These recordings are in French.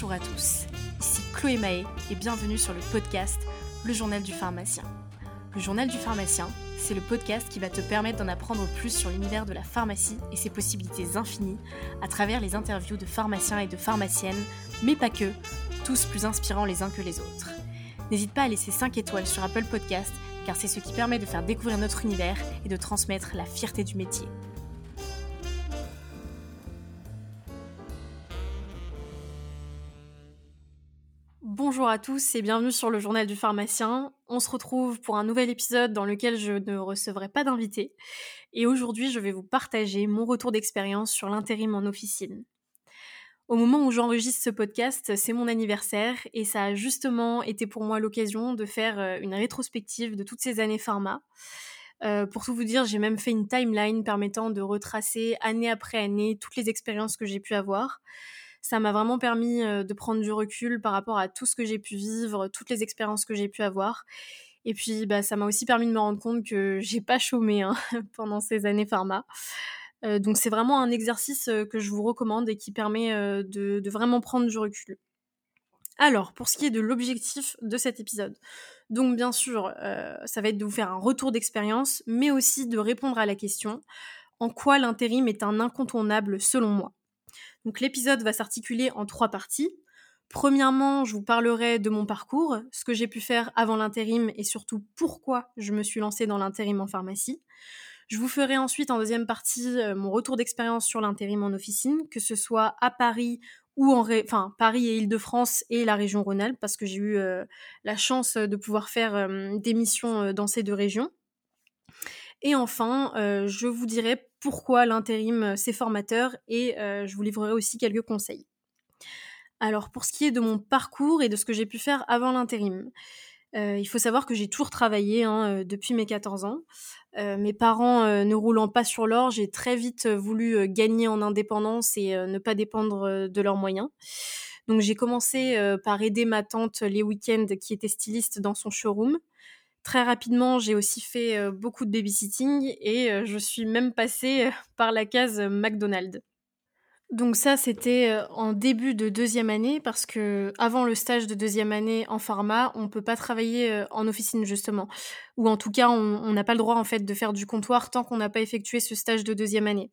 Bonjour à tous, ici Chloé Mahé et bienvenue sur le podcast Le Journal du Pharmacien. Le Journal du Pharmacien, c'est le podcast qui va te permettre d'en apprendre plus sur l'univers de la pharmacie et ses possibilités infinies à travers les interviews de pharmaciens et de pharmaciennes, mais pas que, tous plus inspirants les uns que les autres. N'hésite pas à laisser 5 étoiles sur Apple Podcast car c'est ce qui permet de faire découvrir notre univers et de transmettre la fierté du métier. Bonjour à tous et bienvenue sur le journal du pharmacien. On se retrouve pour un nouvel épisode dans lequel je ne recevrai pas d'invité. Et aujourd'hui, je vais vous partager mon retour d'expérience sur l'intérim en officine. Au moment où j'enregistre ce podcast, c'est mon anniversaire et ça a justement été pour moi l'occasion de faire euh, une rétrospective de toutes ces années pharma. Euh, pour tout vous dire, j'ai même fait une timeline permettant de retracer année après année toutes les expériences que j'ai pu avoir ça m'a vraiment permis de prendre du recul par rapport à tout ce que j'ai pu vivre, toutes les expériences que j'ai pu avoir. Et puis, bah, ça m'a aussi permis de me rendre compte que j'ai pas chômé hein, pendant ces années pharma. donc, c'est vraiment un exercice que je vous recommande et qui permet de, de, vraiment prendre du recul. Alors, pour ce qui est de l'objectif de cet épisode, donc bien sûr, ça va être de vous faire un retour d'expérience, mais aussi de répondre à la question en quoi l'intérim est un incontournable selon moi? Donc l'épisode va s'articuler en trois parties. Premièrement, je vous parlerai de mon parcours, ce que j'ai pu faire avant l'intérim et surtout pourquoi je me suis lancée dans l'intérim en pharmacie. Je vous ferai ensuite en deuxième partie euh, mon retour d'expérience sur l'intérim en officine, que ce soit à Paris ou en enfin Paris et Île-de-France et la région Rhône-Alpes parce que j'ai eu euh, la chance de pouvoir faire euh, des missions dans ces deux régions. Et enfin, je vous dirai pourquoi l'intérim euh, c'est formateur et euh, je vous livrerai aussi quelques conseils. Alors pour ce qui est de mon parcours et de ce que j'ai pu faire avant l'intérim, euh, il faut savoir que j'ai toujours travaillé hein, depuis mes 14 ans. mes parents ne roulant pas sur l'or, j'ai très vite voulu gagner en indépendance et ne pas dépendre de leurs moyens. Donc j'ai commencé par aider ma tante les week-ends qui était styliste dans son showroom. Très rapidement, j'ai aussi fait beaucoup de babysitting et je suis même passée par la case McDonald's. Donc ça, c'était en début de deuxième année parce que avant le stage de deuxième année en pharma, on peut pas travailler en officine justement, ou en tout cas, on n'a pas le droit en fait de faire du comptoir tant qu'on n'a pas effectué ce stage de deuxième année.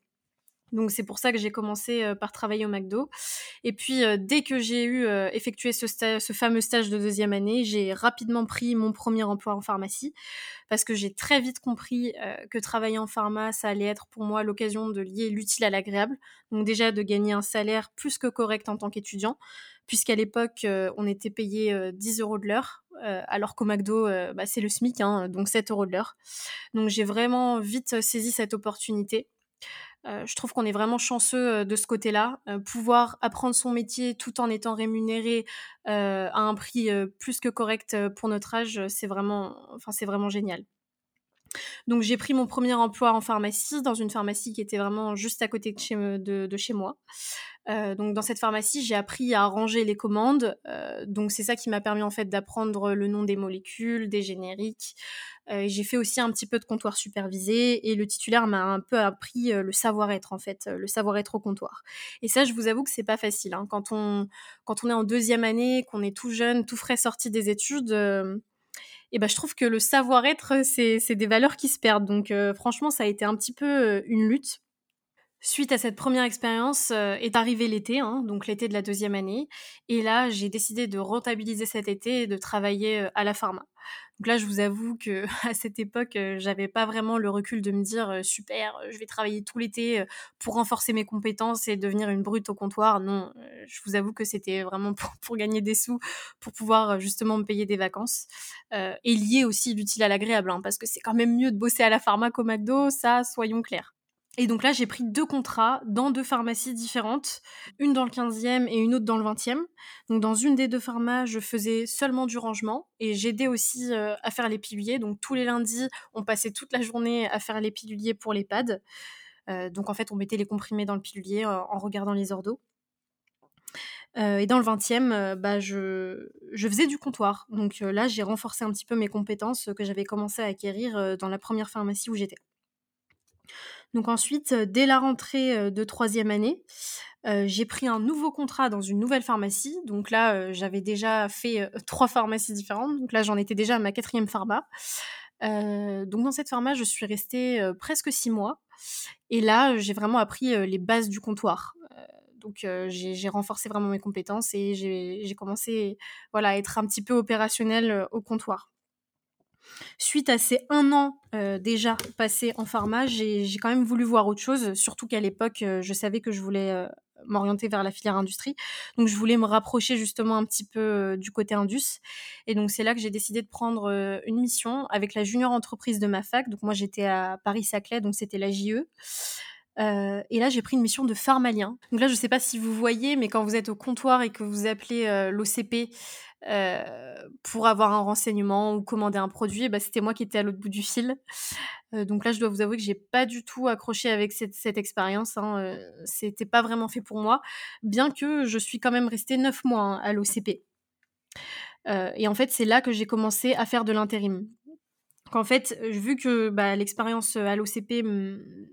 Donc c'est pour ça que j'ai commencé euh, par travailler au McDo. Et puis euh, dès que j'ai eu euh, effectué ce, fameux stage de deuxième année, j'ai rapidement pris mon premier emploi en pharmacie parce que j'ai très vite compris que travailler en pharma, ça allait être pour moi l'occasion de lier l'utile à l'agréable. Donc déjà de gagner un salaire plus que correct en tant qu'étudiant, puisqu'à l'époque on était payé 10 euros de l'heure. alors qu'au McDo, bah, c'est le SMIC, hein, donc 7 euros de l'heure. Donc j'ai vraiment vite saisi cette opportunité. Euh, je trouve qu'on est vraiment chanceux euh, de ce côté-là. Euh, pouvoir apprendre son métier tout en étant rémunéré à un prix plus que correct pour notre âge, c'est vraiment, enfin, c'est vraiment génial. Donc j'ai pris mon premier emploi en pharmacie, dans une pharmacie qui était vraiment juste à côté de chez, moi. donc dans cette pharmacie, j'ai appris à ranger les commandes. donc c'est ça qui m'a permis en fait d'apprendre le nom des molécules, des génériques, euh, j'ai fait aussi un petit peu de comptoir supervisé et le titulaire m'a un peu appris euh, le savoir-être en fait, euh, le savoir-être au comptoir. Et ça, je vous avoue que c'est pas facile. Hein. Quand on quand on est en deuxième année, qu'on est tout jeune, tout frais sorti des études. Et ben, je trouve que le savoir-être, c'est, c'est des valeurs qui se perdent. Donc, franchement, ça a été un petit peu une lutte. Suite à cette première expérience est arrivé l'été, hein, donc l'été de la deuxième année. Et là, j'ai décidé de rentabiliser cet été et de travailler à la pharma. Donc là, je vous avoue que à cette époque, j'avais pas vraiment le recul de me dire super, je vais travailler tout l'été pour renforcer mes compétences et devenir une brute au comptoir. Non, je vous avoue que c'était vraiment pour, gagner des sous, pour pouvoir justement me payer des vacances et lier aussi l'utile à l'agréable, hein, parce que c'est quand même mieux de bosser à la pharma qu'au McDo, ça, soyons clairs. Et donc là, j'ai pris deux contrats dans deux pharmacies différentes, une dans le 15e et une autre dans le 20e. Donc dans une des deux pharmacies, je faisais seulement du rangement et j'aidais aussi euh, à faire les piluliers. Donc tous les lundis, on passait toute la journée à faire les piluliers pour les pads. Euh, donc en fait, on mettait les comprimés dans le pilulier euh, en regardant les ordos. et dans le 20e, bah, je, faisais du comptoir. Donc là, j'ai renforcé un petit peu mes compétences que j'avais commencé à acquérir dans la première pharmacie où j'étais. Donc ensuite, dès la rentrée de troisième année, j'ai pris un nouveau contrat dans une nouvelle pharmacie. Donc là, j'avais déjà fait trois pharmacies différentes. Donc là, j'en étais déjà à ma quatrième pharma. donc dans cette pharma, je suis restée presque six mois. Et là, j'ai vraiment appris les bases du comptoir. donc j'ai renforcé vraiment mes compétences et j'ai commencé voilà, à être un petit peu opérationnelle au comptoir. Suite à ces un an déjà passé en pharma, j'ai quand même voulu voir autre chose, surtout qu'à l'époque, je savais que je voulais m'orienter vers la filière industrie. Donc je voulais me rapprocher justement un petit peu du côté indus. Et donc c'est là que j'ai décidé de prendre une mission avec la junior entreprise de ma fac. Donc moi j'étais à Paris-Saclay, donc c'était la JE. et là, j'ai pris une mission de pharmalien. Donc là, je ne sais pas si vous voyez, mais quand vous êtes au comptoir et que vous appelez l'OCP pour avoir un renseignement ou commander un produit, bah, c'était moi qui étais à l'autre bout du fil. donc là, je dois vous avouer que j'ai pas du tout accroché avec cette, expérience. Hein, c'était pas vraiment fait pour moi, bien que je suis quand même restée neuf mois hein, à l'OCP. et en fait, c'est là que j'ai commencé à faire de l'intérim. En fait, vu que bah, l'expérience à l'OCP,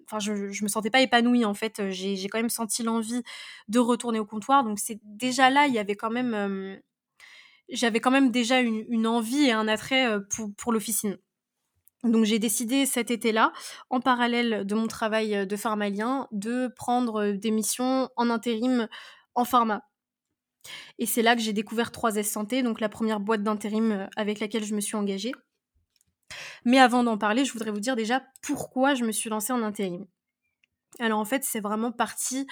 enfin, je, je me sentais pas épanouie. En fait, j'ai quand même senti l'envie de retourner au comptoir. Donc c'est déjà là, il y avait quand même j'avais quand même déjà une, envie et un attrait pour, pour l'officine. Donc j'ai décidé cet été-là, en parallèle de mon travail de pharmalien, de prendre des missions en intérim en pharma. Et c'est là que j'ai découvert 3S Santé, donc la première boîte d'intérim avec laquelle je me suis engagée. Mais avant d'en parler, je voudrais vous dire déjà pourquoi je me suis lancée en intérim. Alors en fait, c'est vraiment parti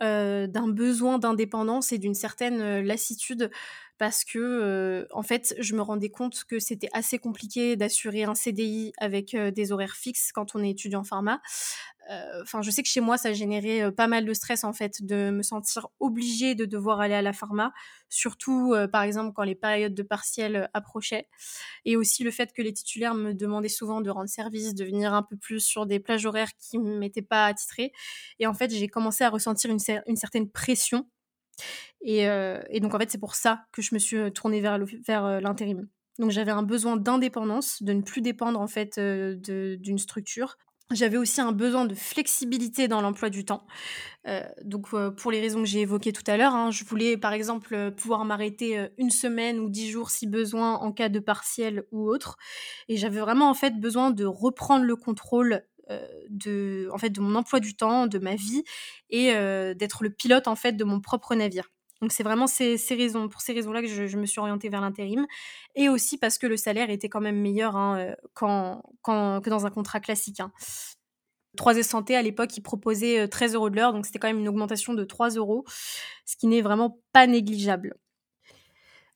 d'un besoin d'indépendance et d'une certaine lassitude parce que en fait je me rendais compte que c'était assez compliqué d'assurer un CDI avec des horaires fixes quand on est étudiant en pharma. Enfin, je sais que chez moi ça générait pas mal de stress en fait de me sentir obligée de devoir aller à la pharma, surtout par exemple quand les périodes de partiel approchaient, et aussi le fait que les titulaires me demandaient souvent de rendre service, de venir un peu plus sur des plages horaires qui m'étaient pas attitrées, et en fait j'ai commencé à ressentir une certaine pression et, donc, en fait, c'est pour ça que je me suis tournée vers, vers l'intérim. Donc, j'avais un besoin d'indépendance, de ne plus dépendre, en fait, d'une structure. J'avais aussi un besoin de flexibilité dans l'emploi du temps. donc, pour les raisons que j'ai évoquées tout à l'heure, hein, je voulais, par exemple, pouvoir m'arrêter une semaine ou dix jours si besoin en cas de partiel ou autre. Et j'avais vraiment, en fait, besoin de reprendre le contrôle de, en fait, de mon emploi du temps, de ma vie et d'être le pilote en fait de mon propre navire. Donc c'est vraiment ces, raisons, pour ces raisons-là que je, me suis orientée vers l'intérim et aussi parce que le salaire était quand même meilleur hein, quand, que dans un contrat classique. Hein. 3S Santé, à l'époque, ils proposaient 13 euros de l'heure, donc c'était quand même une augmentation de 3 euros, ce qui n'est vraiment pas négligeable.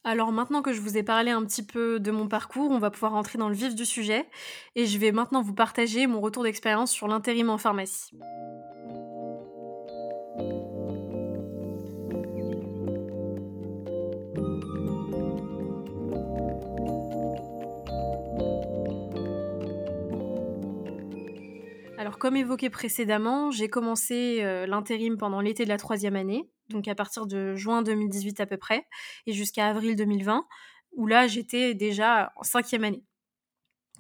Alors maintenant que je vous ai parlé un petit peu de mon parcours, on va pouvoir entrer dans le vif du sujet et je vais maintenant vous partager mon retour d'expérience sur l'intérim en pharmacie. Comme évoqué précédemment, j'ai commencé euh, l'intérim pendant l'été de la troisième année donc à partir de juin 2018 à peu près, et jusqu'à avril 2020, où là j'étais déjà en cinquième année.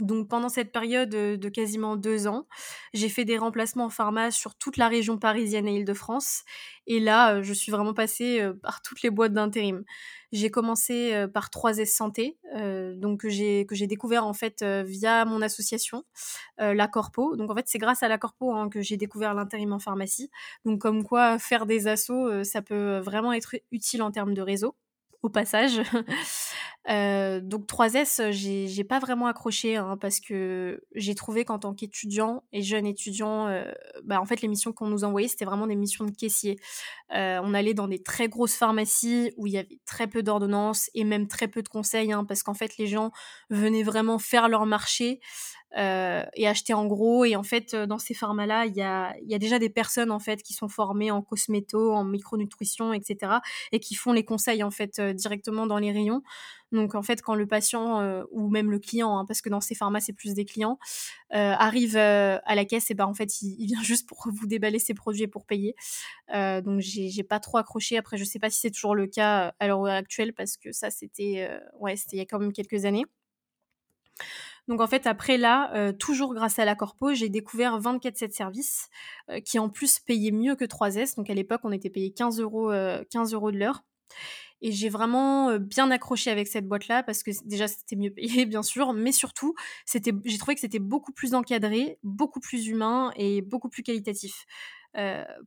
Donc pendant cette période de quasiment deux ans, j'ai fait des remplacements en pharma sur toute la région parisienne et Île-de-France. Et là, je suis vraiment passée par toutes les boîtes d'intérim. J'ai commencé par 3S Santé, donc que j'ai que j'ai découvert en fait via mon association, la Corpo. Donc en fait, c'est grâce à la Corpo hein, que j'ai découvert l'intérim en pharmacie. Donc comme quoi faire des assos, ça peut vraiment être utile en termes de réseau au passage. Euh, donc 3S, j'ai pas vraiment accroché hein, parce que j'ai trouvé qu'en tant qu'étudiant et jeune étudiant, euh, bah, en fait les missions qu'on nous envoyait c'était vraiment des missions de caissier. Euh, on allait dans des très grosses pharmacies où il y avait très peu d'ordonnances et même très peu de conseils hein, parce qu'en fait les gens venaient vraiment faire leur marché euh, et acheter en gros. Et en fait, dans ces pharmas-là, il y a, déjà des personnes en fait qui sont formées en cosméto, en micronutrition, etc. et qui font les conseils en fait euh, directement dans les rayons. Donc en fait, quand le patient euh, ou même le client, hein, parce que dans ces pharmas c'est plus des clients, arrive à la caisse, et ben en fait il, vient juste pour vous déballer ses produits et pour payer. donc j'ai pas trop accroché. Après, je sais pas si c'est toujours le cas à l'heure actuelle parce que ça c'était ouais c'était il y a quand même quelques années. Donc en fait, après là, toujours grâce à la Corpo, j'ai découvert 24-7 services qui en plus payaient mieux que 3S. Donc à l'époque, on était payé 15 euros, 15 euros de l'heure. Et j'ai vraiment bien accroché avec cette boîte-là parce que déjà c'était mieux payé bien sûr, mais surtout c'était, j'ai trouvé que c'était beaucoup plus encadré, beaucoup plus humain et beaucoup plus qualitatif.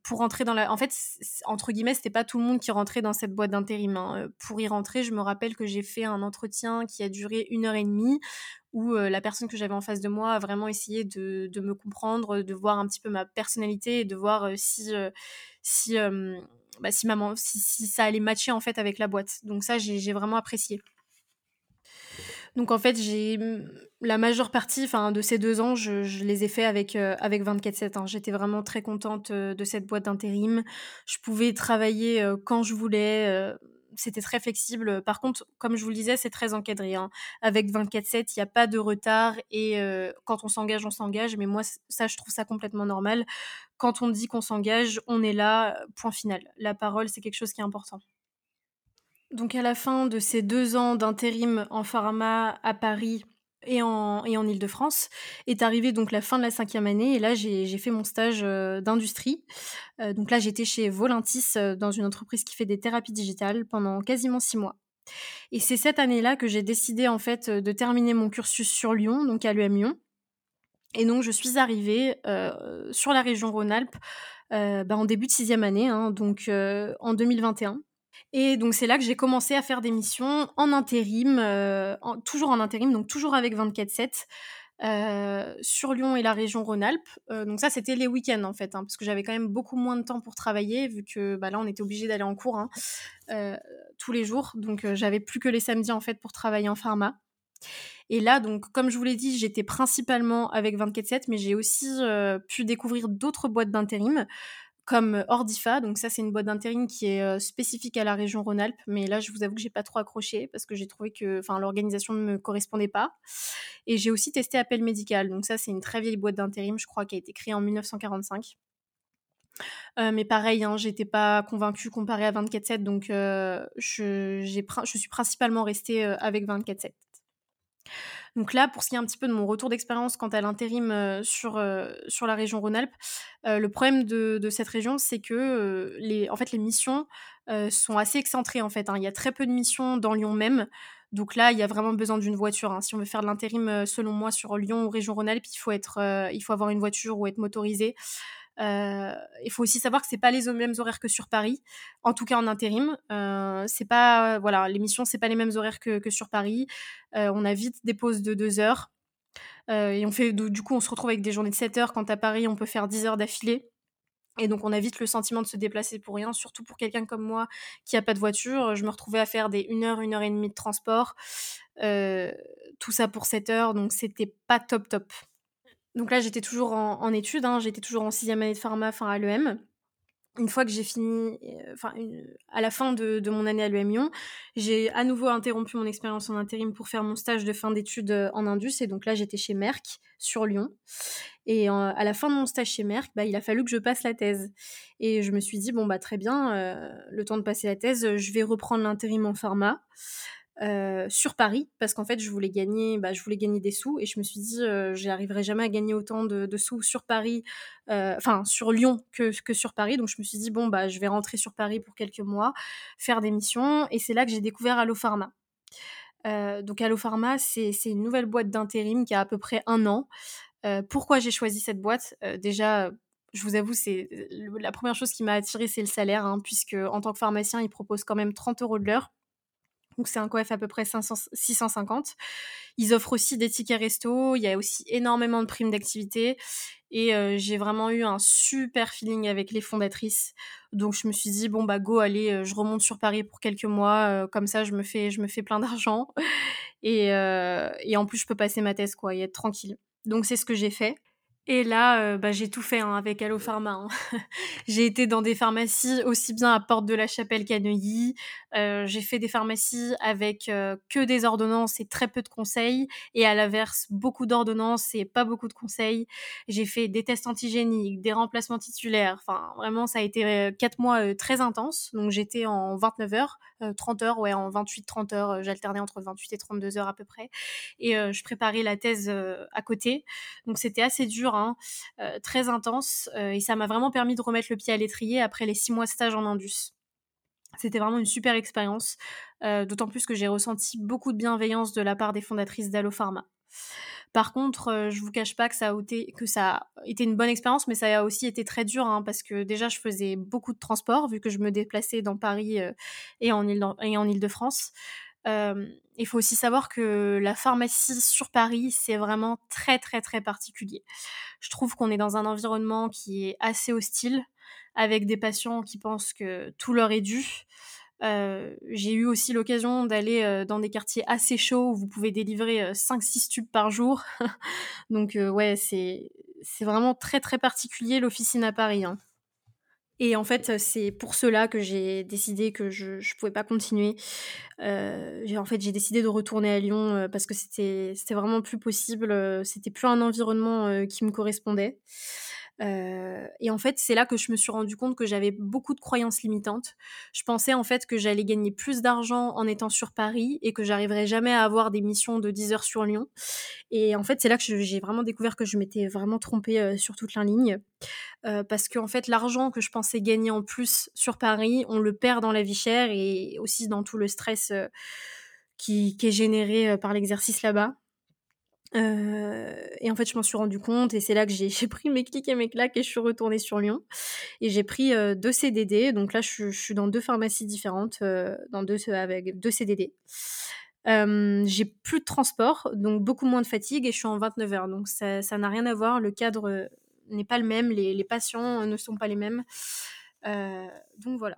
pour rentrer dans la, en fait entre guillemets c'était pas tout le monde qui rentrait dans cette boîte d'intérim. Hein. Pour y rentrer, je me rappelle que j'ai fait un entretien qui a duré une heure et demie où la personne que j'avais en face de moi a vraiment essayé de, de, me comprendre, de voir un petit peu ma personnalité et de voir si si bah, si, maman, si, ça allait matcher en fait avec la boîte. Donc ça, j'ai vraiment apprécié. Donc en fait, j'ai la majeure partie de ces deux ans, je, les ai fait avec, euh, avec 24-7. Hein. J'étais vraiment très contente euh, de cette boîte d'intérim. Je pouvais travailler euh, quand je voulais c'était très flexible. Par contre, comme je vous le disais, c'est très encadré. Hein. Avec 24-7, il n'y a pas de retard et quand on s'engage, on s'engage. Mais moi, ça, je trouve ça complètement normal. Quand on dit qu'on s'engage, on est là, point final. La parole, c'est quelque chose qui est important. Donc à la fin de ces deux ans d'intérim en pharma à Paris, et en, et en Ile-de-France. Est arrivée donc la fin de la cinquième année et là j'ai fait mon stage euh, d'industrie. Euh, donc là j'étais chez Volantis euh, dans une entreprise qui fait des thérapies digitales pendant quasiment six mois. Et c'est cette année-là que j'ai décidé en fait de terminer mon cursus sur Lyon, donc à l'UM Lyon. Et donc je suis arrivée sur la région Rhône-Alpes bah, en début de sixième année, hein, donc en 2021. Et donc c'est là que j'ai commencé à faire des missions en intérim, euh, toujours en intérim, donc toujours avec 24-7. Euh, sur Lyon et la région Rhône-Alpes. Euh, donc ça, c'était les week-ends en fait, hein, parce que j'avais quand même beaucoup moins de temps pour travailler, vu que bah, là, on était obligé d'aller en cours hein, tous les jours. Donc j'avais plus que les samedis en fait pour travailler en pharma. Et là, donc, comme je vous l'ai dit, j'étais principalement avec 24-7, mais j'ai aussi pu découvrir d'autres boîtes d'intérim comme Ordifa. Donc ça, c'est une boîte d'intérim qui est spécifique à la région Rhône-Alpes. Mais là, je vous avoue que j'ai pas trop accroché parce que j'ai trouvé que l'organisation ne me correspondait pas. Et j'ai aussi testé Appel Médical. Donc ça, c'est une très vieille boîte d'intérim, je crois, qui a été créée en 1945. mais pareil, hein, j'étais pas convaincue comparée à 24-7, donc je suis principalement restée avec 24-7. Donc là, pour ce qui est un petit peu de mon retour d'expérience quant à l'intérim euh, sur, euh, sur la région Rhône-Alpes, euh, le problème de, de cette région, c'est que les, en fait, les missions sont assez excentrées. En fait, hein. Il y a très peu de missions dans Lyon même. Donc là, il y a vraiment besoin d'une voiture. Hein. Si on veut faire de l'intérim, selon moi, sur Lyon ou région Rhône-Alpes, il faut être, il faut avoir une voiture ou être motorisé. Euh, il faut aussi savoir que c'est pas les mêmes horaires que sur Paris, en tout cas en intérim. Euh, c'est pas voilà, l'émission c'est pas les mêmes horaires que, que sur Paris. Euh, on a vite des pauses de 2 heures et on fait du coup on se retrouve avec des journées de 7 heures. Quand à Paris on peut faire 10 heures d'affilée. Et donc on a vite le sentiment de se déplacer pour rien, surtout pour quelqu'un comme moi qui a pas de voiture. Je me retrouvais à faire des 1 heure, 1 heure et demie de transport, tout ça pour 7 heures, donc c'était pas top top. Donc là, j'étais toujours en, études, hein, j'étais toujours en sixième année de pharma, enfin à l'EM. Une fois que j'ai fini, euh, enfin à la fin de, mon année à l'EM Lyon, j'ai à nouveau interrompu mon expérience en intérim pour faire mon stage de fin d'études euh, en Indus. Et donc là, j'étais chez Merck sur Lyon. Et à la fin de mon stage chez Merck, bah, il a fallu que je passe la thèse. Et je me suis dit, bon, bah très bien, euh, le temps de passer la thèse, je vais reprendre l'intérim en pharma. Euh, sur Paris parce qu'en fait je voulais gagner bah, je voulais gagner des sous et je me suis dit euh, j'arriverai jamais à gagner autant de, sous sur Paris euh, enfin sur Lyon que, que, sur Paris. Donc je me suis dit bon bah je vais rentrer sur Paris pour quelques mois faire des missions et c'est là que j'ai découvert Allo Pharma donc Allo Pharma c'est une nouvelle boîte d'intérim qui a à peu près un an. Pourquoi j'ai choisi cette boîte? Déjà je vous avoue, c'est la première chose qui m'a attiré, c'est le salaire, hein, puisque en tant que pharmacien, ils proposent quand même 30 euros de l'heure. Donc c'est un coef à peu près 500, 650. Ils offrent aussi des tickets resto, il y a aussi énormément de primes d'activité et euh, j'ai vraiment eu un super feeling avec les fondatrices. Donc je me suis dit bon bah go allez, euh, je remonte sur Paris pour quelques mois, euh, comme ça je me fais je me fais plein d'argent et, et en plus je peux passer ma thèse quoi et être tranquille. Donc c'est ce que j'ai fait. Et là, euh, bah, j'ai tout fait hein, avec Allopharma. Hein. j'ai été dans des pharmacies aussi bien à Porte de la Chapelle qu'à Neuilly. Euh, j'ai fait des pharmacies avec euh, que des ordonnances et très peu de conseils. Et à l'inverse, beaucoup d'ordonnances et pas beaucoup de conseils. J'ai fait des tests antigéniques, des remplacements titulaires. Enfin, vraiment, ça a été quatre mois très intenses. Donc j'étais en 29 heures, 30 heures, ouais, en 28-30 heures. J'alternais entre 28 et 32 heures à peu près. Et je préparais la thèse à côté. Donc c'était assez dur Hein, euh, très intense, euh, et ça m'a vraiment permis de remettre le pied à l'étrier après les six mois de stage en Indus. C'était vraiment une super expérience, euh, d'autant plus que j'ai ressenti beaucoup de bienveillance de la part des fondatrices d'Allopharma. Par contre, je vous cache pas que ça, a été, que ça a été une bonne expérience, mais ça a aussi été très dur hein, parce que déjà je faisais beaucoup de transport vu que je me déplaçais dans Paris et en Ile-de-France. Il faut aussi savoir que la pharmacie sur Paris, c'est vraiment très très très particulier. Je trouve qu'on est dans un environnement qui est assez hostile, avec des patients qui pensent que tout leur est dû. j'ai eu aussi l'occasion d'aller dans des quartiers assez chauds où vous pouvez délivrer 5-6 tubes par jour. Donc ouais, c'est vraiment très très particulier l'officine à Paris. Hein. Et en fait, c'est pour cela que j'ai décidé que je ne pouvais pas continuer. Euh, en fait, j'ai décidé de retourner à Lyon euh, parce que c'était vraiment plus possible. Euh, c'était plus un environnement euh, qui me correspondait. Euh, et en fait, c'est là que je me suis rendu compte que j'avais beaucoup de croyances limitantes. Je pensais en fait que j'allais gagner plus d'argent en étant sur Paris et que j'arriverais jamais à avoir des missions de 10 heures sur Lyon. Et en fait, c'est là que j'ai vraiment découvert que je m'étais vraiment trompée euh, sur toute la ligne. Euh, parce que en fait, l'argent que je pensais gagner en plus sur Paris, on le perd dans la vie chère et aussi dans tout le stress qui, qui, est généré par l'exercice là-bas. Euh, et en fait, je m'en suis rendu compte et c'est là que j'ai pris mes clics et mes claques et je suis retournée sur Lyon. Et j'ai pris euh, deux CDD. Donc là, je, suis dans deux pharmacies différentes, euh, dans deux, avec deux CDD. j'ai plus de transport, donc beaucoup moins de fatigue et je suis en 29 heures. Donc ça n'a rien à voir. Le cadre n'est pas le même, les, les, patients ne sont pas les mêmes. donc voilà.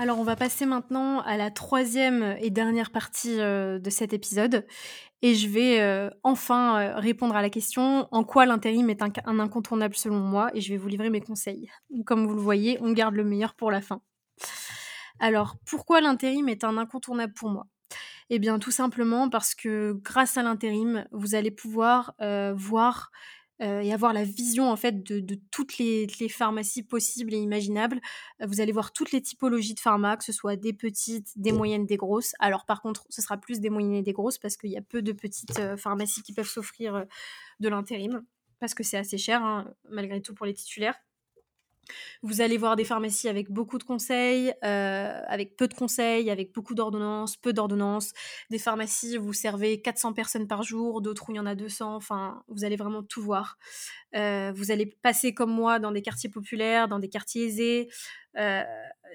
Alors on va passer maintenant à la troisième et dernière partie euh, de cet épisode et je vais euh, enfin euh, répondre à la question en quoi l'intérim est un, un, incontournable selon moi et je vais vous livrer mes conseils. Comme vous le voyez, on garde le meilleur pour la fin. Alors pourquoi l'intérim est un incontournable pour moi? Eh bien tout simplement parce que grâce à l'intérim, vous allez pouvoir voir euh, et avoir la vision en fait de, toutes les, pharmacies possibles et imaginables. Euh, vous allez voir toutes les typologies de pharma, que ce soit des petites, des moyennes, des grosses. Alors par contre, ce sera plus des moyennes et des grosses parce qu'il y a peu de petites euh, pharmacies qui peuvent s'offrir de l'intérim parce que c'est assez cher hein, malgré tout pour les titulaires. Vous allez voir des pharmacies avec beaucoup de conseils, euh, avec peu de conseils, avec beaucoup d'ordonnances, peu d'ordonnances. Des pharmacies vous servez 400 personnes par jour, d'autres où il y en a 200. Enfin, vous allez vraiment tout voir. Euh, vous allez passer comme moi dans des quartiers populaires, dans des quartiers aisés. Euh,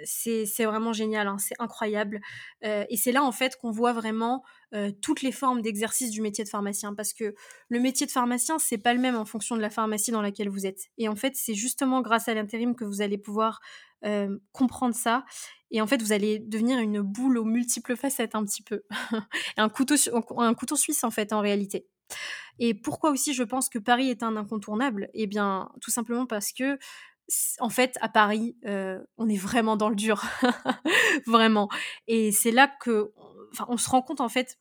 c'est vraiment génial, hein, c'est incroyable. et c'est là en fait qu'on voit vraiment toutes les formes d'exercice du métier de pharmacien, parce que le métier de pharmacien, c'est pas le même en fonction de la pharmacie dans laquelle vous êtes. Et en fait, c'est justement grâce à l'intérim que vous allez pouvoir comprendre ça. Et en fait, vous allez devenir une boule aux multiples facettes un petit peu. un, couteau, un couteau suisse en fait, en réalité. Et pourquoi aussi je pense que Paris est un incontournable? Eh bien, tout simplement parce que en fait, à Paris, euh, on est vraiment dans le dur, vraiment. Et c'est là que, enfin, on se rend compte en fait.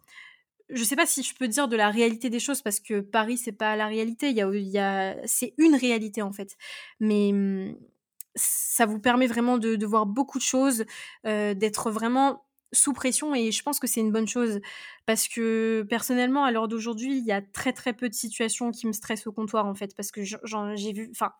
Je sais pas si je peux dire de la réalité des choses parce que Paris c'est pas la réalité. Il y a, y a c'est une réalité en fait, mais mmh, ça vous permet vraiment de, de voir beaucoup de choses, euh, d'être vraiment sous pression et je pense que c'est une bonne chose parce que personnellement à l'heure d'aujourd'hui il y a très très peu de situations qui me stressent au comptoir en fait parce que j'ai vu enfin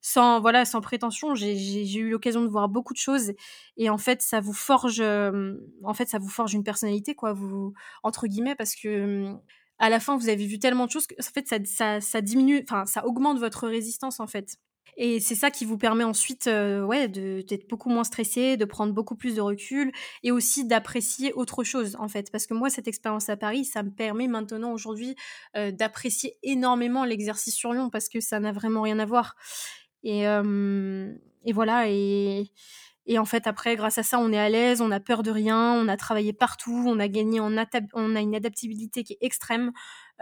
sans voilà sans prétention j'ai eu l'occasion de voir beaucoup de choses et en fait ça vous forge en fait ça vous forge une personnalité quoi vous entre guillemets parce que à la fin vous avez vu tellement de choses que en fait ça, ça, ça diminue enfin ça augmente votre résistance en fait Et c'est ça qui vous permet ensuite, heu, ouais, d'être beaucoup moins stressé, de prendre beaucoup plus de recul et aussi d'apprécier autre chose, en fait. Parce que moi, cette expérience à Paris, ça me permet maintenant aujourd'hui, d'apprécier énormément l'exercice sur Lyon parce que ça n'a vraiment rien à voir. Et, voilà et et en fait, après, grâce à ça, on est à l'aise, on a peur de rien, on a travaillé partout, on a gagné en on a une adaptabilité qui est extrême.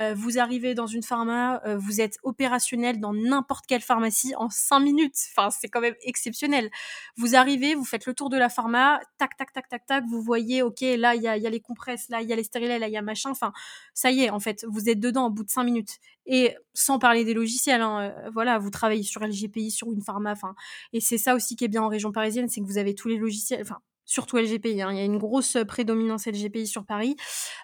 Euh, vous arrivez dans une pharma, euh, vous êtes opérationnel dans n'importe quelle pharmacie en 5 minutes. Enfin, c'est quand même exceptionnel. Vous arrivez, vous faites le tour de la pharma, tac, tac, tac, tac, tac, vous voyez, ok, là, il y a, les compresses, là, il y a les stérilets, là, il y a machin. Enfin, ça y est, en fait, vous êtes dedans au bout de 5 minutes. Et sans parler des logiciels, hein, euh, voilà, vous travaillez sur LGPI, sur une pharma, enfin, et c'est ça aussi qui est bien en région parisienne, c'est que vous avez tous les logiciels, enfin, surtout LGPI. Hein. Il y a une grosse prédominance LGPI sur Paris,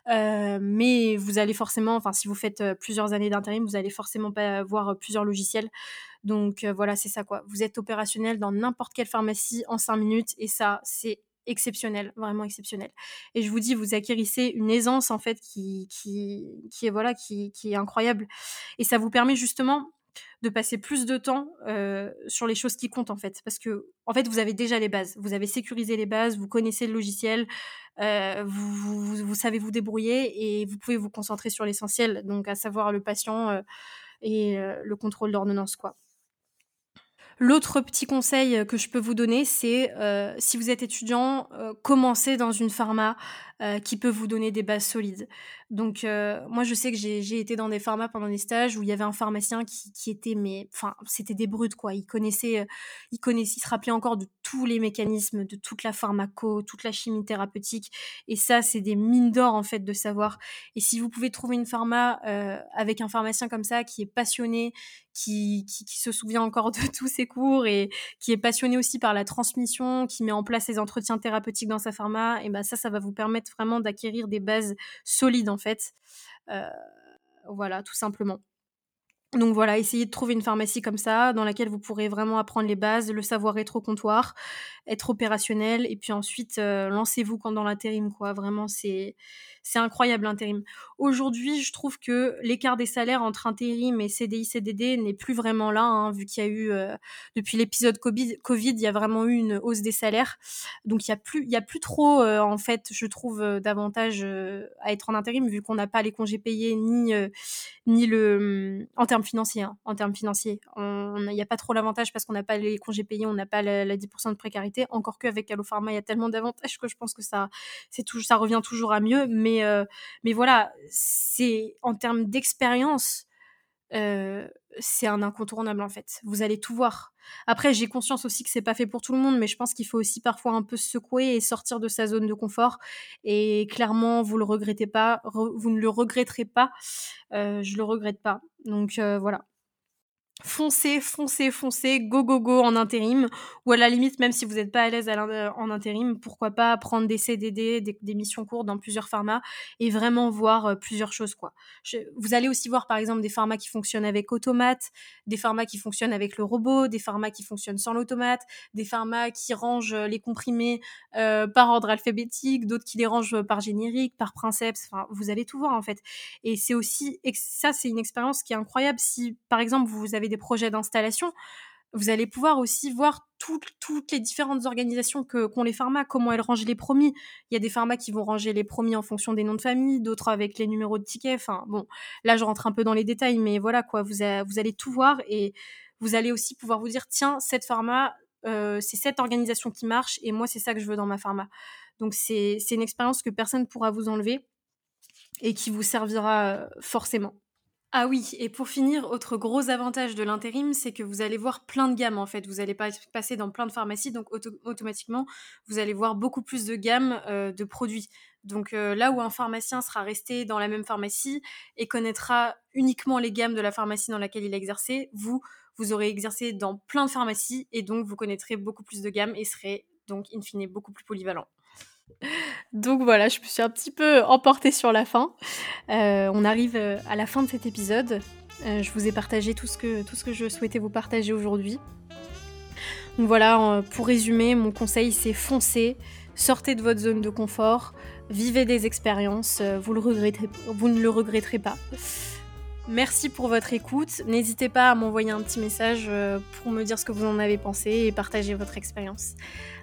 euh, mais vous allez forcément, enfin si vous faites euh, plusieurs années d'intérim, vous allez forcément pas avoir plusieurs logiciels. Donc euh, voilà, c'est ça quoi. Vous êtes opérationnel dans n'importe quelle pharmacie en 5 minutes et ça, c'est exceptionnel, vraiment exceptionnel. Et je vous dis, vous acquérissez une aisance en fait qui, qui, qui est voilà, qui, qui est incroyable. Et ça vous permet justement de passer plus de temps sur les choses qui comptent en fait. Parce que en fait, vous avez déjà les bases. Vous avez sécurisé les bases, vous connaissez le logiciel, vous, vous, savez vous débrouiller et vous pouvez vous concentrer sur l'essentiel, donc à savoir le patient et le contrôle d'ordonnance quoi. L'autre petit conseil que je peux vous donner, c'est si vous êtes étudiant, commencez dans une pharma qui peut vous donner des bases solides. Donc moi je sais que j'ai été dans des pharmas pendant des stages où il y avait un pharmacien qui, était mais enfin c'était des brutes quoi. Il connaissait il connaissait il se rappelait encore de tous les mécanismes, de toute la pharmaco, toute la chimie thérapeutique et ça c'est des mines d'or en fait de savoir. Et si vous pouvez trouver une pharma avec un pharmacien comme ça qui est passionné, qui, qui, qui, se souvient encore de tous ses cours et qui est passionné aussi par la transmission, qui met en place les entretiens thérapeutiques dans sa pharma, et ben ça, ça va vous permettre vraiment d'acquérir des bases solides en fait. Euh, voilà, tout simplement. Donc voilà, essayez de trouver une pharmacie comme ça, dans laquelle vous pourrez vraiment apprendre les bases, le savoir être au comptoir, être opérationnel, et puis ensuite euh, lancez-vous quand dans l'intérim, quoi. Vraiment, c'est c'est incroyable l'intérim. Aujourd'hui, je trouve que l'écart des salaires entre intérim et CDI, CDD n'est plus vraiment là, hein, vu qu'il y a eu euh, depuis l'épisode COVID, il y a vraiment eu une hausse des salaires. Donc il y a plus, il y a plus trop, euh, en fait, je trouve davantage à être en intérim, vu qu'on n'a pas les congés payés ni ni le en termes financiers. Hein, en termes financiers, il n'y a pas trop l'avantage parce qu'on n'a pas les congés payés, on n'a pas la, 10% de précarité. Encore qu'avec Pharma, il y a tellement d'avantages que je pense que ça, c'est ça revient toujours à mieux. Mais, euh, mais voilà, c'est en termes d'expérience, euh, c'est un incontournable en fait. Vous allez tout voir. Après, j'ai conscience aussi que c'est pas fait pour tout le monde, mais je pense qu'il faut aussi parfois un peu se secouer et sortir de sa zone de confort. Et clairement, vous le regrettez pas, vous ne le regretterez pas. Euh, je le regrette pas. Donc euh, voilà foncez, foncez, foncez, go, go, go en intérim. Ou à la limite, même si vous n'êtes pas à l'aise en intérim, pourquoi pas prendre des CDD, des, missions courtes dans plusieurs pharma et vraiment voir euh, plusieurs choses. quoi. vous allez aussi voir par exemple des pharma qui fonctionnent avec automate, des pharma qui fonctionnent avec le robot, des pharma qui fonctionnent sans l'automate, des pharma qui rangent les comprimés euh, par ordre alphabétique, d'autres qui les rangent par générique, par princeps. Enfin, vous allez tout voir en fait. Et c'est aussi, ça c'est une expérience qui est incroyable si par exemple vous avez des projets d'installation, vous allez pouvoir aussi voir toutes les différentes organisations que qu'ont les pharma, comment elles rangent les promis. Il y a des pharma qui vont ranger les promis en fonction des noms de famille, d'autres avec les numéros de tickets. Enfin, bon, là, je rentre un peu dans les détails, mais voilà, quoi, vous, vous allez tout voir et vous allez aussi pouvoir vous dire, tiens, cette pharma, euh, c'est cette organisation qui marche et moi, c'est ça que je veux dans ma pharma. Donc, c'est une expérience que personne ne pourra vous enlever et qui vous servira euh, forcément. Ah oui, et pour finir, autre gros avantage de l'intérim, c'est que vous allez voir plein de gammes en fait. Vous allez passer dans plein de pharmacies, donc automatiquement, vous allez voir beaucoup plus de gammes euh, de produits. Donc euh, là où un pharmacien sera resté dans la même pharmacie et connaîtra uniquement les gammes de la pharmacie dans laquelle il a exercé, vous, vous aurez exercé dans plein de pharmacies et donc vous connaîtrez beaucoup plus de gammes et serez donc in fine beaucoup plus polyvalent. Donc voilà, je me suis un petit peu emportée sur la fin. Euh, on arrive euh, à la fin de cet épisode. Euh, je vous ai partagé tout ce, que, tout ce que je souhaitais vous partager aujourd'hui. Donc voilà, pour résumer, mon conseil c'est foncer, sortez de votre zone de confort, vivez des expériences, vous, le regretterez, vous ne le regretterez pas. Merci pour votre écoute. N'hésitez pas à m'envoyer un petit message pour me dire ce que vous en avez pensé et partager votre expérience.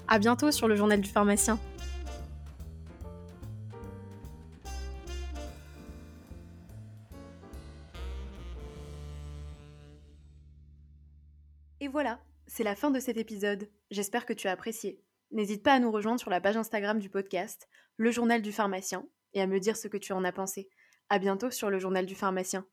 À bientôt sur le journal du pharmacien. C'est la fin de cet épisode. J'espère que tu as apprécié. N'hésite pas à nous rejoindre sur la page Instagram du podcast, le journal du pharmacien, et à me dire ce que tu en as pensé. À bientôt sur le journal du pharmacien.